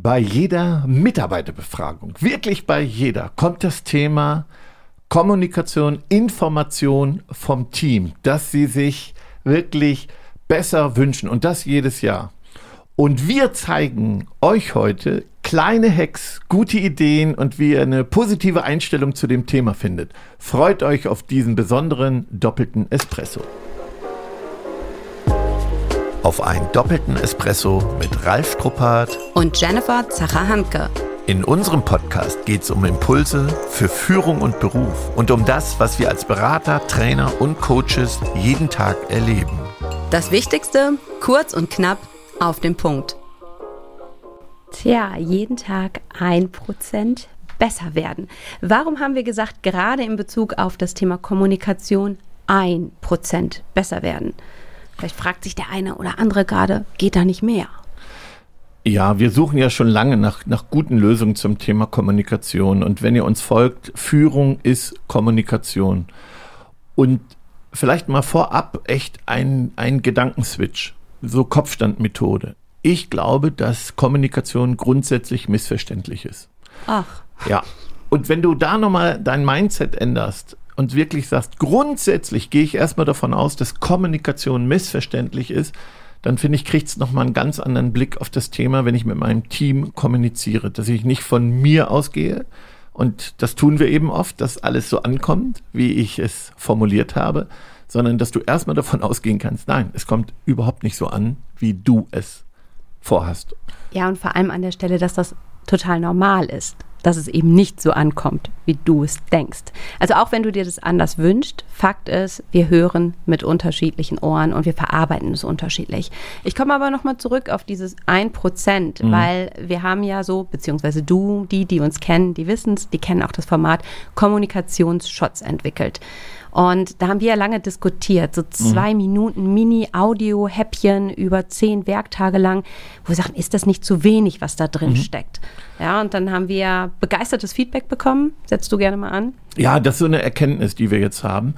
Bei jeder Mitarbeiterbefragung, wirklich bei jeder, kommt das Thema Kommunikation, Information vom Team, dass sie sich wirklich besser wünschen und das jedes Jahr. Und wir zeigen euch heute kleine Hacks, gute Ideen und wie ihr eine positive Einstellung zu dem Thema findet. Freut euch auf diesen besonderen doppelten Espresso. Auf einen doppelten Espresso mit Ralf Struppert und Jennifer Zacher-Hanke. In unserem Podcast geht es um Impulse für Führung und Beruf und um das, was wir als Berater, Trainer und Coaches jeden Tag erleben. Das Wichtigste, kurz und knapp, auf den Punkt. Tja, jeden Tag ein Prozent besser werden. Warum haben wir gesagt, gerade in Bezug auf das Thema Kommunikation ein Prozent besser werden? Vielleicht fragt sich der eine oder andere gerade, geht da nicht mehr? Ja, wir suchen ja schon lange nach, nach guten Lösungen zum Thema Kommunikation. Und wenn ihr uns folgt, Führung ist Kommunikation. Und vielleicht mal vorab echt ein, ein Gedankenswitch, so Kopfstandmethode. Ich glaube, dass Kommunikation grundsätzlich missverständlich ist. Ach. Ja. Und wenn du da nochmal dein Mindset änderst und wirklich sagst, grundsätzlich gehe ich erstmal davon aus, dass Kommunikation missverständlich ist, dann finde ich, kriegt es nochmal einen ganz anderen Blick auf das Thema, wenn ich mit meinem Team kommuniziere, dass ich nicht von mir ausgehe. Und das tun wir eben oft, dass alles so ankommt, wie ich es formuliert habe, sondern dass du erstmal davon ausgehen kannst, nein, es kommt überhaupt nicht so an, wie du es vorhast. Ja, und vor allem an der Stelle, dass das total normal ist dass es eben nicht so ankommt, wie du es denkst. Also auch wenn du dir das anders wünschst, Fakt ist, wir hören mit unterschiedlichen Ohren und wir verarbeiten es unterschiedlich. Ich komme aber nochmal zurück auf dieses 1%, mhm. weil wir haben ja so, beziehungsweise du, die, die uns kennen, die wissen es, die kennen auch das Format Kommunikationsshots entwickelt. Und da haben wir ja lange diskutiert, so zwei mhm. Minuten Mini-Audio-Häppchen über zehn Werktage lang, wo wir sagen, ist das nicht zu wenig, was da drin mhm. steckt? Ja, und dann haben wir begeistertes Feedback bekommen. Setzt du gerne mal an. Ja, das ist so eine Erkenntnis, die wir jetzt haben.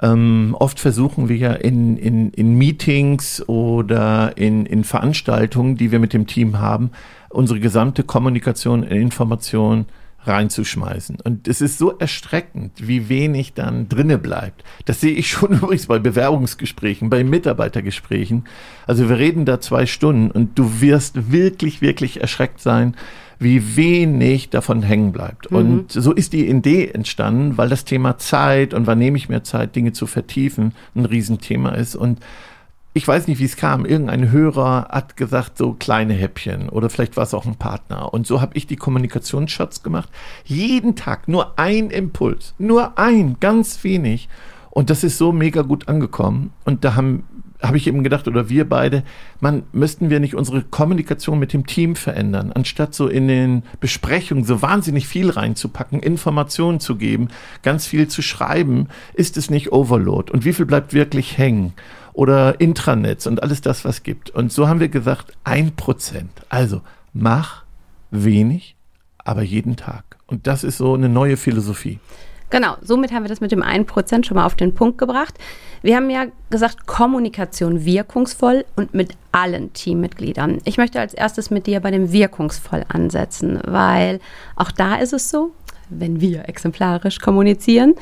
Ähm, oft versuchen wir ja in, in, in Meetings oder in, in Veranstaltungen, die wir mit dem Team haben, unsere gesamte Kommunikation, Information reinzuschmeißen. Und es ist so erstreckend, wie wenig dann drinne bleibt. Das sehe ich schon übrigens bei Bewerbungsgesprächen, bei Mitarbeitergesprächen. Also wir reden da zwei Stunden und du wirst wirklich, wirklich erschreckt sein, wie wenig davon hängen bleibt. Mhm. Und so ist die Idee entstanden, weil das Thema Zeit und wann nehme ich mir Zeit, Dinge zu vertiefen, ein Riesenthema ist. Und ich weiß nicht, wie es kam. Irgendein Hörer hat gesagt, so kleine Häppchen oder vielleicht war es auch ein Partner. Und so habe ich die Kommunikationsshots gemacht. Jeden Tag nur ein Impuls, nur ein, ganz wenig. Und das ist so mega gut angekommen. Und da haben habe ich eben gedacht, oder wir beide, man, müssten wir nicht unsere Kommunikation mit dem Team verändern, anstatt so in den Besprechungen so wahnsinnig viel reinzupacken, Informationen zu geben, ganz viel zu schreiben, ist es nicht Overload? Und wie viel bleibt wirklich hängen? Oder Intranets und alles das, was gibt. Und so haben wir gesagt, ein Prozent. Also mach wenig, aber jeden Tag. Und das ist so eine neue Philosophie. Genau, somit haben wir das mit dem 1% schon mal auf den Punkt gebracht. Wir haben ja gesagt, Kommunikation wirkungsvoll und mit allen Teammitgliedern. Ich möchte als erstes mit dir bei dem wirkungsvoll ansetzen, weil auch da ist es so, wenn wir exemplarisch kommunizieren,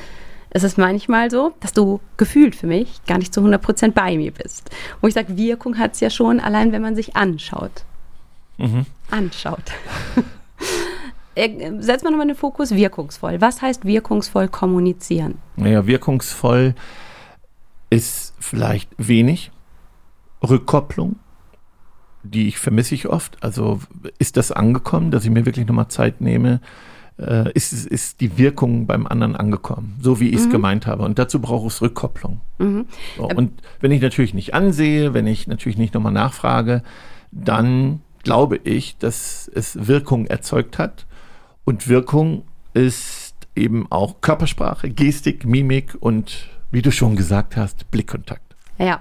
es ist manchmal so, dass du gefühlt für mich gar nicht zu 100% bei mir bist. Wo ich sage, Wirkung hat es ja schon, allein wenn man sich anschaut. Mhm. Anschaut. Äh, setz mal nochmal den Fokus wirkungsvoll. Was heißt wirkungsvoll kommunizieren? Naja, wirkungsvoll ist vielleicht wenig Rückkopplung, die ich vermisse ich oft. Also ist das angekommen, dass ich mir wirklich nochmal Zeit nehme, äh, ist, ist die Wirkung beim anderen angekommen, so wie ich es mhm. gemeint habe. Und dazu braucht es Rückkopplung. Mhm. So, und wenn ich natürlich nicht ansehe, wenn ich natürlich nicht nochmal nachfrage, dann glaube ich, dass es Wirkung erzeugt hat. Und Wirkung ist eben auch Körpersprache, Gestik, Mimik und, wie du schon gesagt hast, Blickkontakt. Ja,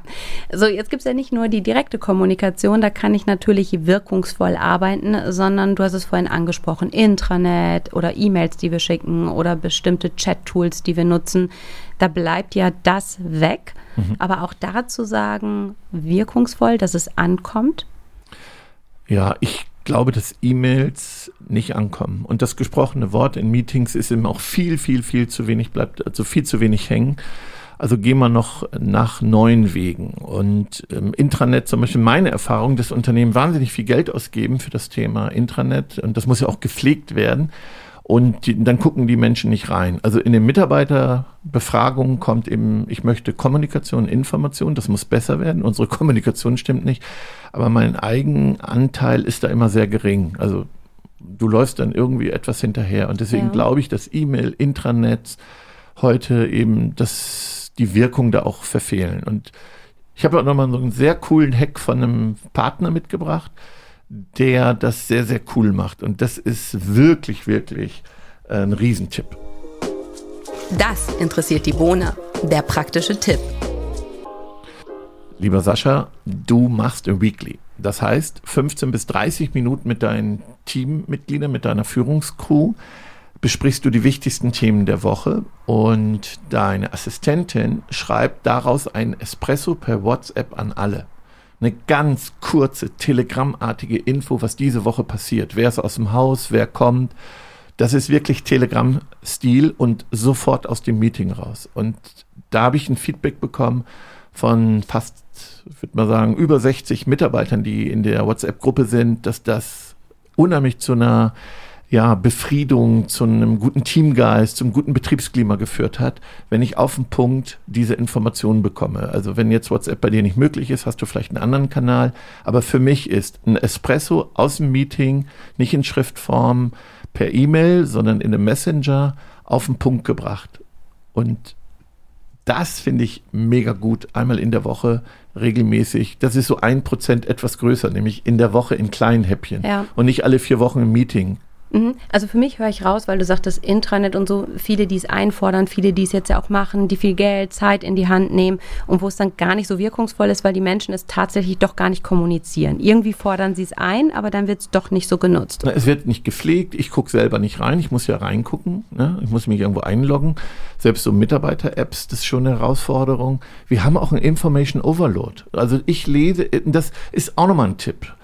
so jetzt gibt es ja nicht nur die direkte Kommunikation, da kann ich natürlich wirkungsvoll arbeiten, sondern du hast es vorhin angesprochen, Intranet oder E-Mails, die wir schicken oder bestimmte Chat-Tools, die wir nutzen. Da bleibt ja das weg. Mhm. Aber auch dazu sagen, wirkungsvoll, dass es ankommt. Ja, ich glaube, dass E-Mails nicht ankommen. Und das gesprochene Wort in Meetings ist eben auch viel, viel, viel zu wenig, bleibt also viel zu wenig hängen. Also gehen wir noch nach neuen Wegen. Und im Intranet zum Beispiel meine Erfahrung, dass Unternehmen wahnsinnig viel Geld ausgeben für das Thema Intranet. Und das muss ja auch gepflegt werden. Und die, dann gucken die Menschen nicht rein. Also in den Mitarbeiterbefragungen kommt eben, ich möchte Kommunikation, Information, das muss besser werden. Unsere Kommunikation stimmt nicht. Aber mein Eigenanteil ist da immer sehr gering. Also du läufst dann irgendwie etwas hinterher. Und deswegen ja. glaube ich, dass E-Mail, Intranet heute eben das, die Wirkung da auch verfehlen. Und ich habe auch nochmal so einen sehr coolen Hack von einem Partner mitgebracht der das sehr, sehr cool macht. Und das ist wirklich, wirklich äh, ein Riesentipp. Das interessiert die Bohne. Der praktische Tipp. Lieber Sascha, du machst ein Weekly. Das heißt, 15 bis 30 Minuten mit deinen Teammitgliedern, mit deiner Führungscrew besprichst du die wichtigsten Themen der Woche und deine Assistentin schreibt daraus ein Espresso per WhatsApp an alle eine ganz kurze, telegrammartige Info, was diese Woche passiert. Wer ist aus dem Haus, wer kommt. Das ist wirklich Telegram-Stil und sofort aus dem Meeting raus. Und da habe ich ein Feedback bekommen von fast, würde man sagen, über 60 Mitarbeitern, die in der WhatsApp-Gruppe sind, dass das unheimlich zu einer ja, Befriedung, zu einem guten Teamgeist, zum guten Betriebsklima geführt hat, wenn ich auf den Punkt diese Informationen bekomme. Also wenn jetzt WhatsApp bei dir nicht möglich ist, hast du vielleicht einen anderen Kanal. Aber für mich ist ein Espresso aus dem Meeting, nicht in Schriftform per E-Mail, sondern in einem Messenger auf den Punkt gebracht. Und das finde ich mega gut. Einmal in der Woche regelmäßig. Das ist so ein Prozent etwas größer, nämlich in der Woche in kleinen Häppchen. Ja. Und nicht alle vier Wochen im Meeting. Mhm. Also für mich höre ich raus, weil du sagtest Intranet und so, viele, die es einfordern, viele, die es jetzt ja auch machen, die viel Geld, Zeit in die Hand nehmen und wo es dann gar nicht so wirkungsvoll ist, weil die Menschen es tatsächlich doch gar nicht kommunizieren. Irgendwie fordern sie es ein, aber dann wird es doch nicht so genutzt. Na, es wird nicht gepflegt, ich gucke selber nicht rein, ich muss ja reingucken, ne? ich muss mich irgendwo einloggen. Selbst so Mitarbeiter-Apps, das ist schon eine Herausforderung. Wir haben auch ein Information Overload. Also ich lese, das ist auch nochmal ein Tipp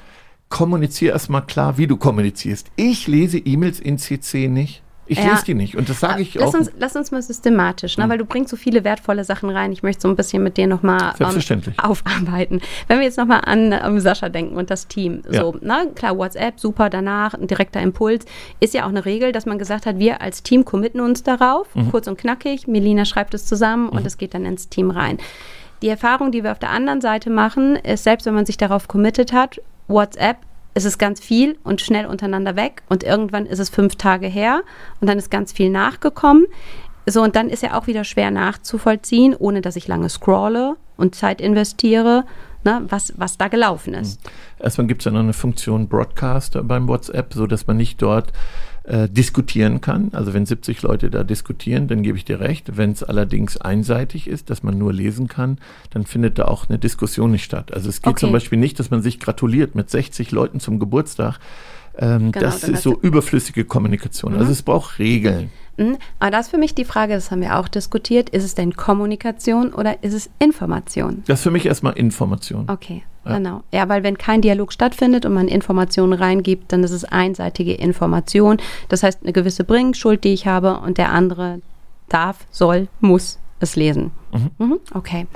kommuniziere erstmal klar, wie du kommunizierst. Ich lese E-Mails in CC nicht. Ich ja. lese die nicht und das sage ich lass auch. Uns, lass uns mal systematisch, ne? Hm. weil du bringst so viele wertvolle Sachen rein. Ich möchte so ein bisschen mit dir nochmal ähm, aufarbeiten. Wenn wir jetzt nochmal an ähm, Sascha denken und das Team. Ja. So, ne? Klar, WhatsApp, super, danach ein direkter Impuls. Ist ja auch eine Regel, dass man gesagt hat, wir als Team committen uns darauf, mhm. kurz und knackig. Melina schreibt es zusammen mhm. und es geht dann ins Team rein. Die Erfahrung, die wir auf der anderen Seite machen, ist, selbst wenn man sich darauf committed hat, WhatsApp ist es ganz viel und schnell untereinander weg und irgendwann ist es fünf Tage her und dann ist ganz viel nachgekommen. So, und dann ist ja auch wieder schwer nachzuvollziehen, ohne dass ich lange scrolle und Zeit investiere, ne, was, was da gelaufen ist. Hm. Erstmal gibt es ja noch eine Funktion Broadcaster beim WhatsApp, so dass man nicht dort äh, diskutieren kann. Also wenn 70 Leute da diskutieren, dann gebe ich dir recht. Wenn es allerdings einseitig ist, dass man nur lesen kann, dann findet da auch eine Diskussion nicht statt. Also es geht okay. zum Beispiel nicht, dass man sich gratuliert mit 60 Leuten zum Geburtstag. Ähm, genau, das ist so überflüssige Kommunikation. Mhm. Also es braucht Regeln. Aber das ist für mich die Frage, das haben wir auch diskutiert, ist es denn Kommunikation oder ist es Information? Das ist für mich erstmal Information. Okay, ja. genau. Ja, weil wenn kein Dialog stattfindet und man Informationen reingibt, dann ist es einseitige Information. Das heißt, eine gewisse Bringschuld, die ich habe und der andere darf, soll, muss es lesen. Mhm. Mhm, okay.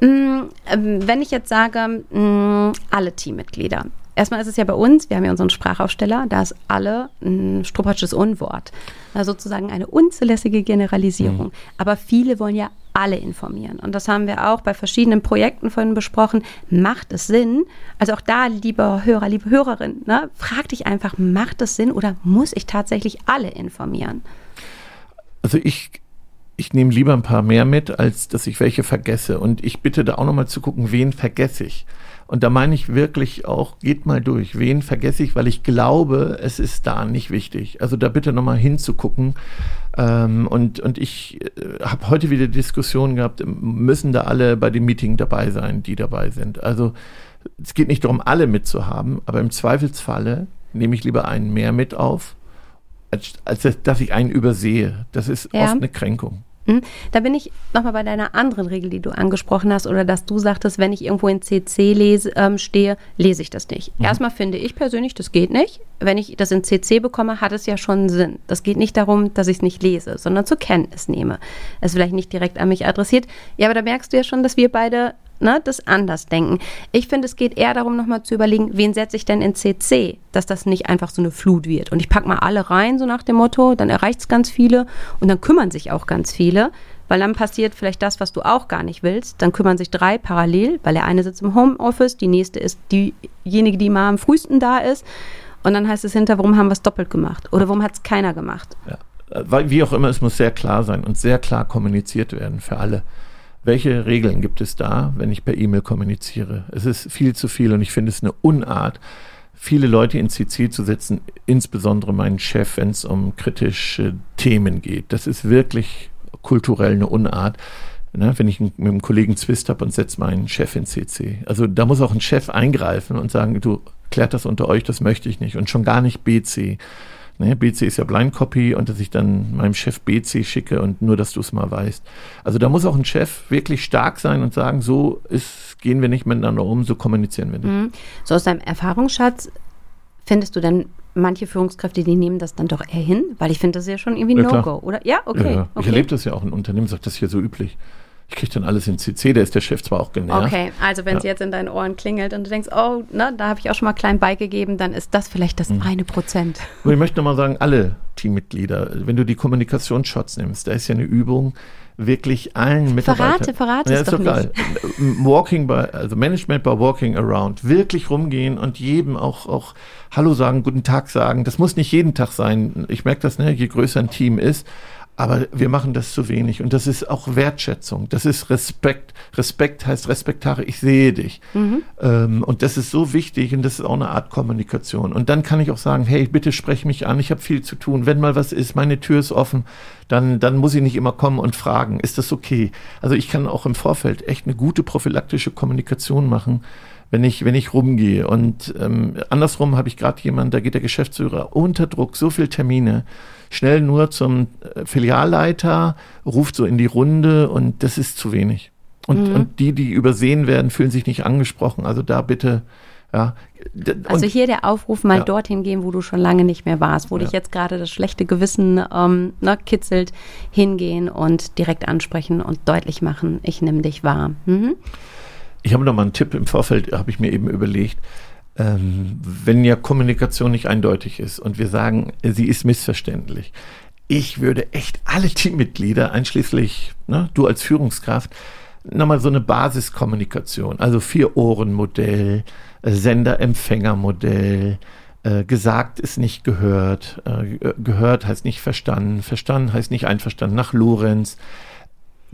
Mm, ähm, wenn ich jetzt sage, mm, alle Teammitglieder, Erstmal ist es ja bei uns, wir haben ja unseren Sprachaufsteller, da ist alle ein struppertsches Unwort. Also sozusagen eine unzulässige Generalisierung. Mhm. Aber viele wollen ja alle informieren. Und das haben wir auch bei verschiedenen Projekten vorhin besprochen. Macht es Sinn? Also auch da, lieber Hörer, liebe Hörerin, ne, frag dich einfach, macht es Sinn oder muss ich tatsächlich alle informieren? Also ich, ich nehme lieber ein paar mehr mit, als dass ich welche vergesse. Und ich bitte da auch nochmal zu gucken, wen vergesse ich. Und da meine ich wirklich auch, geht mal durch. Wen vergesse ich, weil ich glaube, es ist da nicht wichtig. Also da bitte nochmal hinzugucken. Ähm, und, und ich äh, habe heute wieder Diskussionen gehabt, müssen da alle bei dem Meeting dabei sein, die dabei sind. Also es geht nicht darum, alle mitzuhaben, aber im Zweifelsfalle nehme ich lieber einen mehr mit auf, als, als dass ich einen übersehe. Das ist ja. oft eine Kränkung. Hm? Da bin ich nochmal bei deiner anderen Regel, die du angesprochen hast, oder dass du sagtest, wenn ich irgendwo in CC lese, ähm, stehe, lese ich das nicht. Mhm. Erstmal finde ich persönlich, das geht nicht. Wenn ich das in CC bekomme, hat es ja schon Sinn. Das geht nicht darum, dass ich es nicht lese, sondern zur Kenntnis nehme. Es ist vielleicht nicht direkt an mich adressiert. Ja, aber da merkst du ja schon, dass wir beide ne, das anders denken. Ich finde, es geht eher darum, nochmal zu überlegen, wen setze ich denn in CC, dass das nicht einfach so eine Flut wird. Und ich packe mal alle rein, so nach dem Motto, dann erreicht es ganz viele und dann kümmern sich auch ganz viele. Weil dann passiert vielleicht das, was du auch gar nicht willst. Dann kümmern sich drei parallel, weil der eine sitzt im Homeoffice, die nächste ist diejenige, die mal am frühesten da ist. Und dann heißt es hinter, warum haben wir es doppelt gemacht? Oder warum hat es keiner gemacht? Ja. Wie auch immer, es muss sehr klar sein und sehr klar kommuniziert werden für alle. Welche Regeln gibt es da, wenn ich per E-Mail kommuniziere? Es ist viel zu viel und ich finde es eine Unart, viele Leute in CC zu setzen, insbesondere meinen Chef, wenn es um kritische Themen geht. Das ist wirklich kulturell eine Unart. Ne, wenn ich mit einem Kollegen Zwist habe und setze meinen Chef in CC. Also da muss auch ein Chef eingreifen und sagen, du klärt das unter euch, das möchte ich nicht. Und schon gar nicht BC. Ne, BC ist ja Blind Copy und dass ich dann meinem Chef BC schicke und nur, dass du es mal weißt. Also da muss auch ein Chef wirklich stark sein und sagen, so ist, gehen wir nicht miteinander um, so kommunizieren wir nicht. Mhm. So aus deinem Erfahrungsschatz findest du dann manche Führungskräfte, die nehmen das dann doch eher hin, weil ich finde das ja schon irgendwie ja, No-Go, oder? Ja, okay. Ja, okay. Ich erlebe das ja auch in Unternehmen, sagt das hier so üblich. Ich kriege dann alles in CC, da ist der Chef zwar auch genervt. Okay, also wenn es jetzt in deinen Ohren klingelt und du denkst, oh, ne, da habe ich auch schon mal klein beigegeben, dann ist das vielleicht das mhm. eine Prozent. Und ich möchte nochmal sagen, alle Teammitglieder, wenn du die Kommunikationsshots nimmst, da ist ja eine Übung, wirklich allen Mitarbeitern. Verrate, verrate ja, es doch nicht. Walking by, also Management by Walking Around, wirklich rumgehen und jedem auch, auch Hallo sagen, guten Tag sagen. Das muss nicht jeden Tag sein. Ich merke das, ne, je größer ein Team ist. Aber wir machen das zu wenig. Und das ist auch Wertschätzung. Das ist Respekt. Respekt heißt respektare, ich sehe dich. Mhm. Ähm, und das ist so wichtig und das ist auch eine Art Kommunikation. Und dann kann ich auch sagen, hey, bitte sprech mich an, ich habe viel zu tun. Wenn mal was ist, meine Tür ist offen, dann, dann muss ich nicht immer kommen und fragen, ist das okay? Also ich kann auch im Vorfeld echt eine gute prophylaktische Kommunikation machen wenn ich, wenn ich rumgehe. Und ähm, andersrum habe ich gerade jemanden, da geht der Geschäftsführer unter Druck, so viele Termine schnell nur zum äh, Filialleiter, ruft so in die Runde und das ist zu wenig. Und, mhm. und die, die übersehen werden, fühlen sich nicht angesprochen. Also da bitte, ja. Also hier der Aufruf, mal ja. dorthin gehen, wo du schon lange nicht mehr warst, wo ja. dich jetzt gerade das schlechte Gewissen ähm, ne, kitzelt, hingehen und direkt ansprechen und deutlich machen, ich nehme dich wahr. Mhm. Ich habe noch mal einen Tipp im Vorfeld, habe ich mir eben überlegt ähm, wenn ja Kommunikation nicht eindeutig ist und wir sagen, sie ist missverständlich. Ich würde echt alle Teammitglieder, einschließlich ne, du als Führungskraft, nochmal so eine Basiskommunikation, also Vier-Ohren-Modell, äh, Sender-Empfänger-Modell, äh, gesagt ist nicht gehört, äh, gehört heißt nicht verstanden, verstanden heißt nicht einverstanden, nach Lorenz.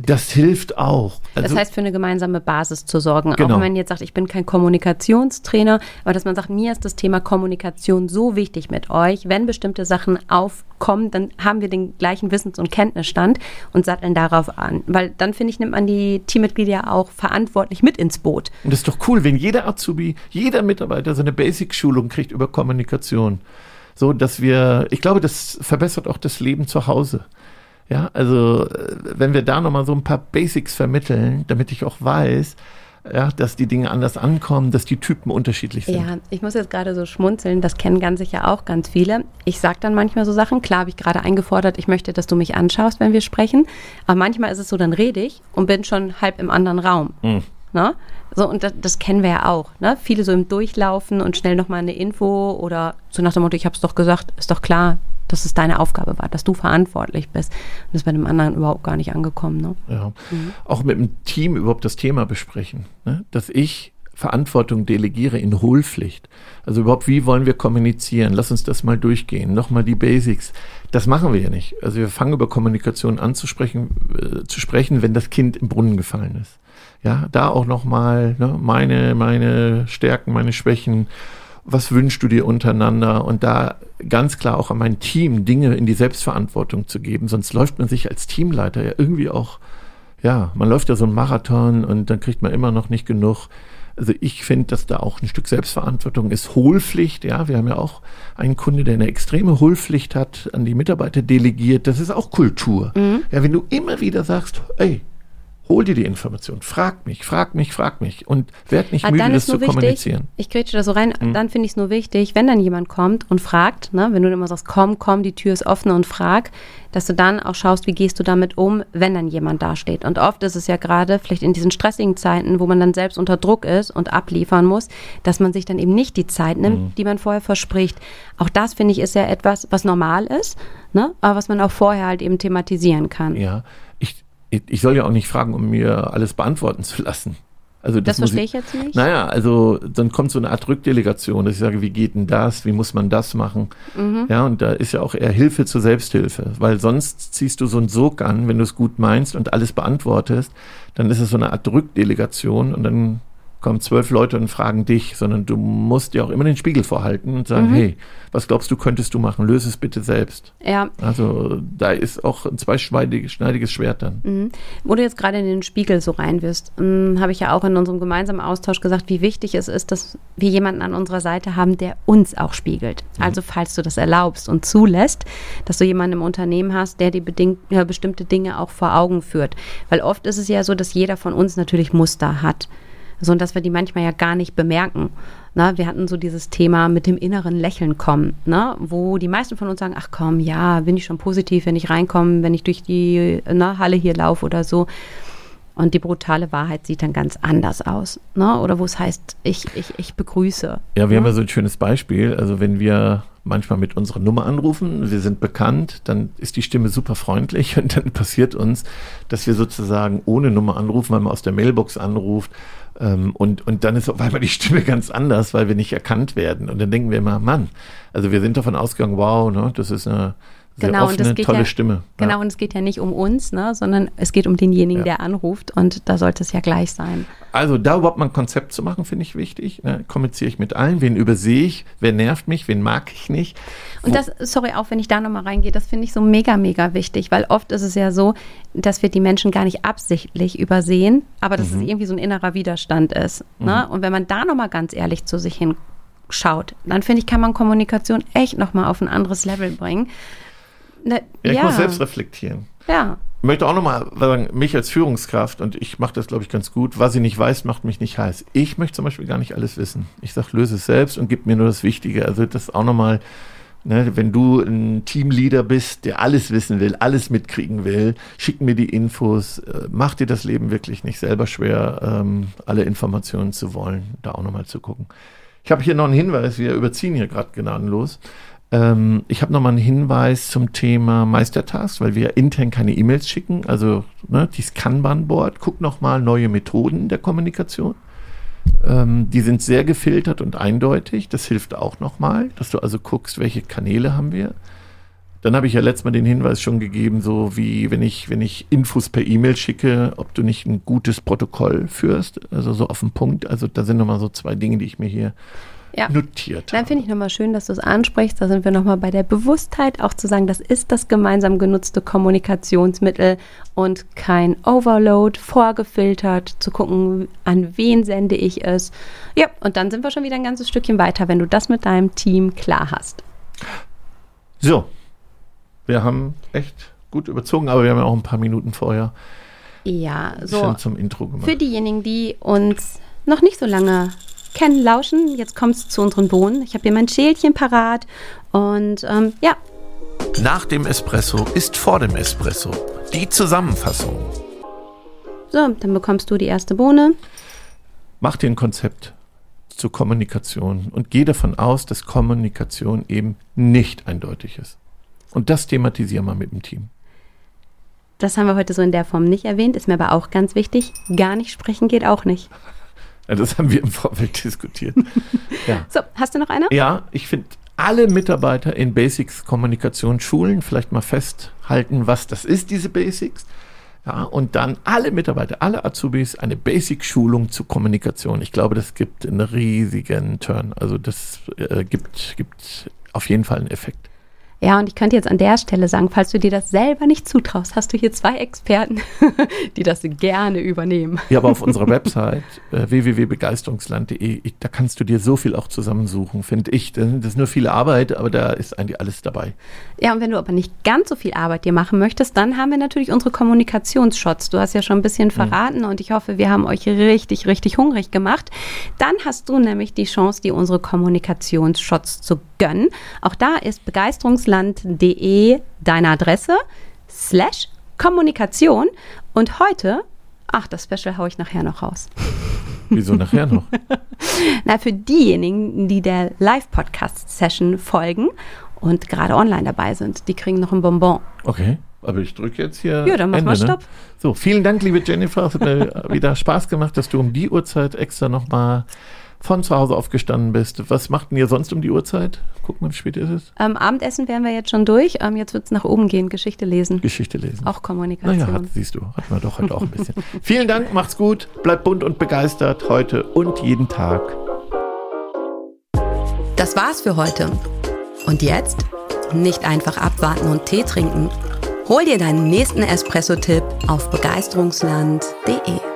Das hilft auch. Also, das heißt, für eine gemeinsame Basis zu sorgen. Genau. Auch wenn man jetzt sagt, ich bin kein Kommunikationstrainer, aber dass man sagt, mir ist das Thema Kommunikation so wichtig mit euch. Wenn bestimmte Sachen aufkommen, dann haben wir den gleichen Wissens- und Kenntnisstand und satteln darauf an. Weil dann, finde ich, nimmt man die Teammitglieder auch verantwortlich mit ins Boot. Und das ist doch cool, wenn jeder Azubi, jeder Mitarbeiter so eine Basic-Schulung kriegt über Kommunikation. So, dass wir, ich glaube, das verbessert auch das Leben zu Hause. Ja, also äh, wenn wir da nochmal so ein paar Basics vermitteln, damit ich auch weiß, ja, dass die Dinge anders ankommen, dass die Typen unterschiedlich sind. Ja, ich muss jetzt gerade so schmunzeln, das kennen ganz sicher auch ganz viele. Ich sage dann manchmal so Sachen, klar habe ich gerade eingefordert, ich möchte, dass du mich anschaust, wenn wir sprechen, aber manchmal ist es so, dann rede ich und bin schon halb im anderen Raum. Mhm. Ne? So, und das, das, kennen wir ja auch. Ne? Viele so im Durchlaufen und schnell nochmal eine Info oder so nach dem Motto, ich habe es doch gesagt, ist doch klar, dass es deine Aufgabe war, dass du verantwortlich bist. Und das ist bei dem anderen überhaupt gar nicht angekommen. Ne? Ja. Mhm. Auch mit dem Team überhaupt das Thema besprechen. Ne? Dass ich Verantwortung delegiere in Hohlpflicht. Also überhaupt, wie wollen wir kommunizieren? Lass uns das mal durchgehen. Nochmal die Basics. Das machen wir ja nicht. Also wir fangen über Kommunikation an zu sprechen, äh, zu sprechen, wenn das Kind im Brunnen gefallen ist. Ja, da auch nochmal ne, meine, meine Stärken, meine Schwächen was wünschst du dir untereinander und da ganz klar auch an mein Team Dinge in die Selbstverantwortung zu geben, sonst läuft man sich als Teamleiter ja irgendwie auch, ja, man läuft ja so einen Marathon und dann kriegt man immer noch nicht genug Also ich finde, dass da auch ein Stück Selbstverantwortung ist. Hohlpflicht, ja, wir haben ja auch einen Kunde, der eine extreme Hohlpflicht hat, an die Mitarbeiter delegiert. Das ist auch Kultur. Mhm. Ja, wenn du immer wieder sagst, ey, hol dir die Information, frag mich, frag mich, frag mich und werd nicht ah, müde, das zu wichtig, kommunizieren. Ich grätsche da so rein, mhm. dann finde ich es nur wichtig, wenn dann jemand kommt und fragt, ne, wenn du immer sagst, komm, komm, die Tür ist offen und frag, dass du dann auch schaust, wie gehst du damit um, wenn dann jemand dasteht. Und oft ist es ja gerade, vielleicht in diesen stressigen Zeiten, wo man dann selbst unter Druck ist und abliefern muss, dass man sich dann eben nicht die Zeit nimmt, mhm. die man vorher verspricht. Auch das, finde ich, ist ja etwas, was normal ist, ne, aber was man auch vorher halt eben thematisieren kann. Ja, ich soll ja auch nicht fragen, um mir alles beantworten zu lassen. Also das, das verstehe ich, ich jetzt nicht. Naja, also dann kommt so eine Art Rückdelegation, dass ich sage, wie geht denn das, wie muss man das machen? Mhm. Ja, und da ist ja auch eher Hilfe zur Selbsthilfe, weil sonst ziehst du so einen Sog an, wenn du es gut meinst und alles beantwortest, dann ist es so eine Art Rückdelegation und dann kommen zwölf Leute und fragen dich, sondern du musst dir auch immer den Spiegel vorhalten und sagen, mhm. hey, was glaubst du, könntest du machen? Löse es bitte selbst. Ja. Also da ist auch ein zweischneidiges Schwert dann. Mhm. Wo du jetzt gerade in den Spiegel so reinwirst, ähm, habe ich ja auch in unserem gemeinsamen Austausch gesagt, wie wichtig es ist, dass wir jemanden an unserer Seite haben, der uns auch spiegelt. Mhm. Also falls du das erlaubst und zulässt, dass du jemanden im Unternehmen hast, der dir ja, bestimmte Dinge auch vor Augen führt. Weil oft ist es ja so, dass jeder von uns natürlich Muster hat so und dass wir die manchmal ja gar nicht bemerken. Na, wir hatten so dieses Thema mit dem inneren Lächeln kommen, ne? wo die meisten von uns sagen, ach komm, ja, bin ich schon positiv, wenn ich reinkomme, wenn ich durch die ne, Halle hier laufe oder so. Und die brutale Wahrheit sieht dann ganz anders aus. Ne? Oder wo es heißt, ich, ich, ich begrüße. Ja, wir ne? haben ja so ein schönes Beispiel. Also wenn wir manchmal mit unserer Nummer anrufen, wir sind bekannt, dann ist die Stimme super freundlich und dann passiert uns, dass wir sozusagen ohne Nummer anrufen, weil man aus der Mailbox anruft ähm, und, und dann ist auf einmal die Stimme ganz anders, weil wir nicht erkannt werden. Und dann denken wir immer, Mann, also wir sind davon ausgegangen, wow, ne, das ist eine genau, offene, tolle ja, Stimme. Genau, ja. und es geht ja nicht um uns, ne, sondern es geht um denjenigen, ja. der anruft und da sollte es ja gleich sein. Also da überhaupt mal ein Konzept zu machen, finde ich wichtig. Ne? Kommuniziere ich mit allen, wen übersehe ich, wer nervt mich, wen mag ich nicht. Und das, sorry, auch wenn ich da nochmal reingehe, das finde ich so mega, mega wichtig, weil oft ist es ja so, dass wir die Menschen gar nicht absichtlich übersehen, aber dass mhm. es irgendwie so ein innerer Widerstand ist. Ne? Mhm. Und wenn man da nochmal ganz ehrlich zu sich hinschaut, dann finde ich, kann man Kommunikation echt nochmal auf ein anderes Level bringen. Ne, ja, ich ja. muss selbst reflektieren. Ja. Ich möchte auch nochmal sagen, mich als Führungskraft, und ich mache das, glaube ich, ganz gut, was ich nicht weiß, macht mich nicht heiß. Ich möchte zum Beispiel gar nicht alles wissen. Ich sage, löse es selbst und gib mir nur das Wichtige. Also das auch nochmal, ne, wenn du ein Teamleader bist, der alles wissen will, alles mitkriegen will, schick mir die Infos, äh, mach dir das Leben wirklich nicht selber schwer, ähm, alle Informationen zu wollen, da auch nochmal zu gucken. Ich habe hier noch einen Hinweis, wir überziehen hier gerade gnadenlos. Ähm, ich habe nochmal einen Hinweis zum Thema Meistertask, weil wir intern keine E-Mails schicken. Also ne, dieses Kanban-Board. Guck nochmal neue Methoden der Kommunikation. Ähm, die sind sehr gefiltert und eindeutig. Das hilft auch nochmal, dass du also guckst, welche Kanäle haben wir. Dann habe ich ja letztes Mal den Hinweis schon gegeben, so wie wenn ich, wenn ich Infos per E-Mail schicke, ob du nicht ein gutes Protokoll führst, also so auf den Punkt. Also da sind nochmal so zwei Dinge, die ich mir hier ja. notiert Dann finde ich nochmal schön, dass du es ansprichst. Da sind wir nochmal bei der Bewusstheit, auch zu sagen, das ist das gemeinsam genutzte Kommunikationsmittel und kein Overload, vorgefiltert, zu gucken, an wen sende ich es. Ja, und dann sind wir schon wieder ein ganzes Stückchen weiter, wenn du das mit deinem Team klar hast. So, wir haben echt gut überzogen, aber wir haben ja auch ein paar Minuten vorher ja, so zum Intro gemacht. Für diejenigen, die uns noch nicht so lange kennen, lauschen. Jetzt kommt es zu unseren Bohnen. Ich habe hier mein Schälchen parat und ähm, ja. Nach dem Espresso ist vor dem Espresso. Die Zusammenfassung. So, dann bekommst du die erste Bohne. Mach dir ein Konzept zur Kommunikation und geh davon aus, dass Kommunikation eben nicht eindeutig ist. Und das thematisieren wir mit dem Team. Das haben wir heute so in der Form nicht erwähnt, ist mir aber auch ganz wichtig. Gar nicht sprechen geht auch nicht. Ja, das haben wir im Vorfeld diskutiert. Ja. So, hast du noch eine? Ja, ich finde alle Mitarbeiter in Basics Kommunikation schulen, vielleicht mal festhalten, was das ist, diese Basics. Ja, und dann alle Mitarbeiter, alle Azubis eine Basic-Schulung zur Kommunikation. Ich glaube, das gibt einen riesigen Turn. Also das äh, gibt, gibt auf jeden Fall einen Effekt. Ja, und ich könnte jetzt an der Stelle sagen, falls du dir das selber nicht zutraust, hast du hier zwei Experten, die das gerne übernehmen. Ja, aber auf unserer Website äh, www.begeisterungsland.de, da kannst du dir so viel auch zusammensuchen, finde ich. Das ist nur viel Arbeit, aber da ist eigentlich alles dabei. Ja, und wenn du aber nicht ganz so viel Arbeit dir machen möchtest, dann haben wir natürlich unsere Kommunikationsshots. Du hast ja schon ein bisschen mhm. verraten mhm. und ich hoffe, wir haben euch richtig, richtig hungrig gemacht. Dann hast du nämlich die Chance, dir unsere Kommunikationsshots zu gönnen. Auch da ist begeisterungsland.de deine Adresse slash Kommunikation. Und heute, ach, das Special haue ich nachher noch raus. Wieso nachher noch? Na, für diejenigen, die der Live-Podcast-Session folgen und gerade online dabei sind, die kriegen noch ein Bonbon. Okay. Aber ich drücke jetzt hier. Ja, dann mach Ende, mal ne? Stopp. Ne? So, vielen Dank, liebe Jennifer. Es hat mir wieder Spaß gemacht, dass du um die Uhrzeit extra nochmal von zu Hause aufgestanden bist. Was macht denn ihr sonst um die Uhrzeit? Guck mal, wie spät ist es? Ähm, Abendessen wären wir jetzt schon durch. Ähm, jetzt wird es nach oben gehen, Geschichte lesen. Geschichte lesen. Auch Kommunikation. Naja, hat, siehst du, hatten wir doch heute auch ein bisschen. Vielen Dank, macht's gut, bleibt bunt und begeistert heute und jeden Tag. Das war's für heute. Und jetzt? Nicht einfach abwarten und Tee trinken. Hol dir deinen nächsten Espresso-Tipp auf begeisterungsland.de.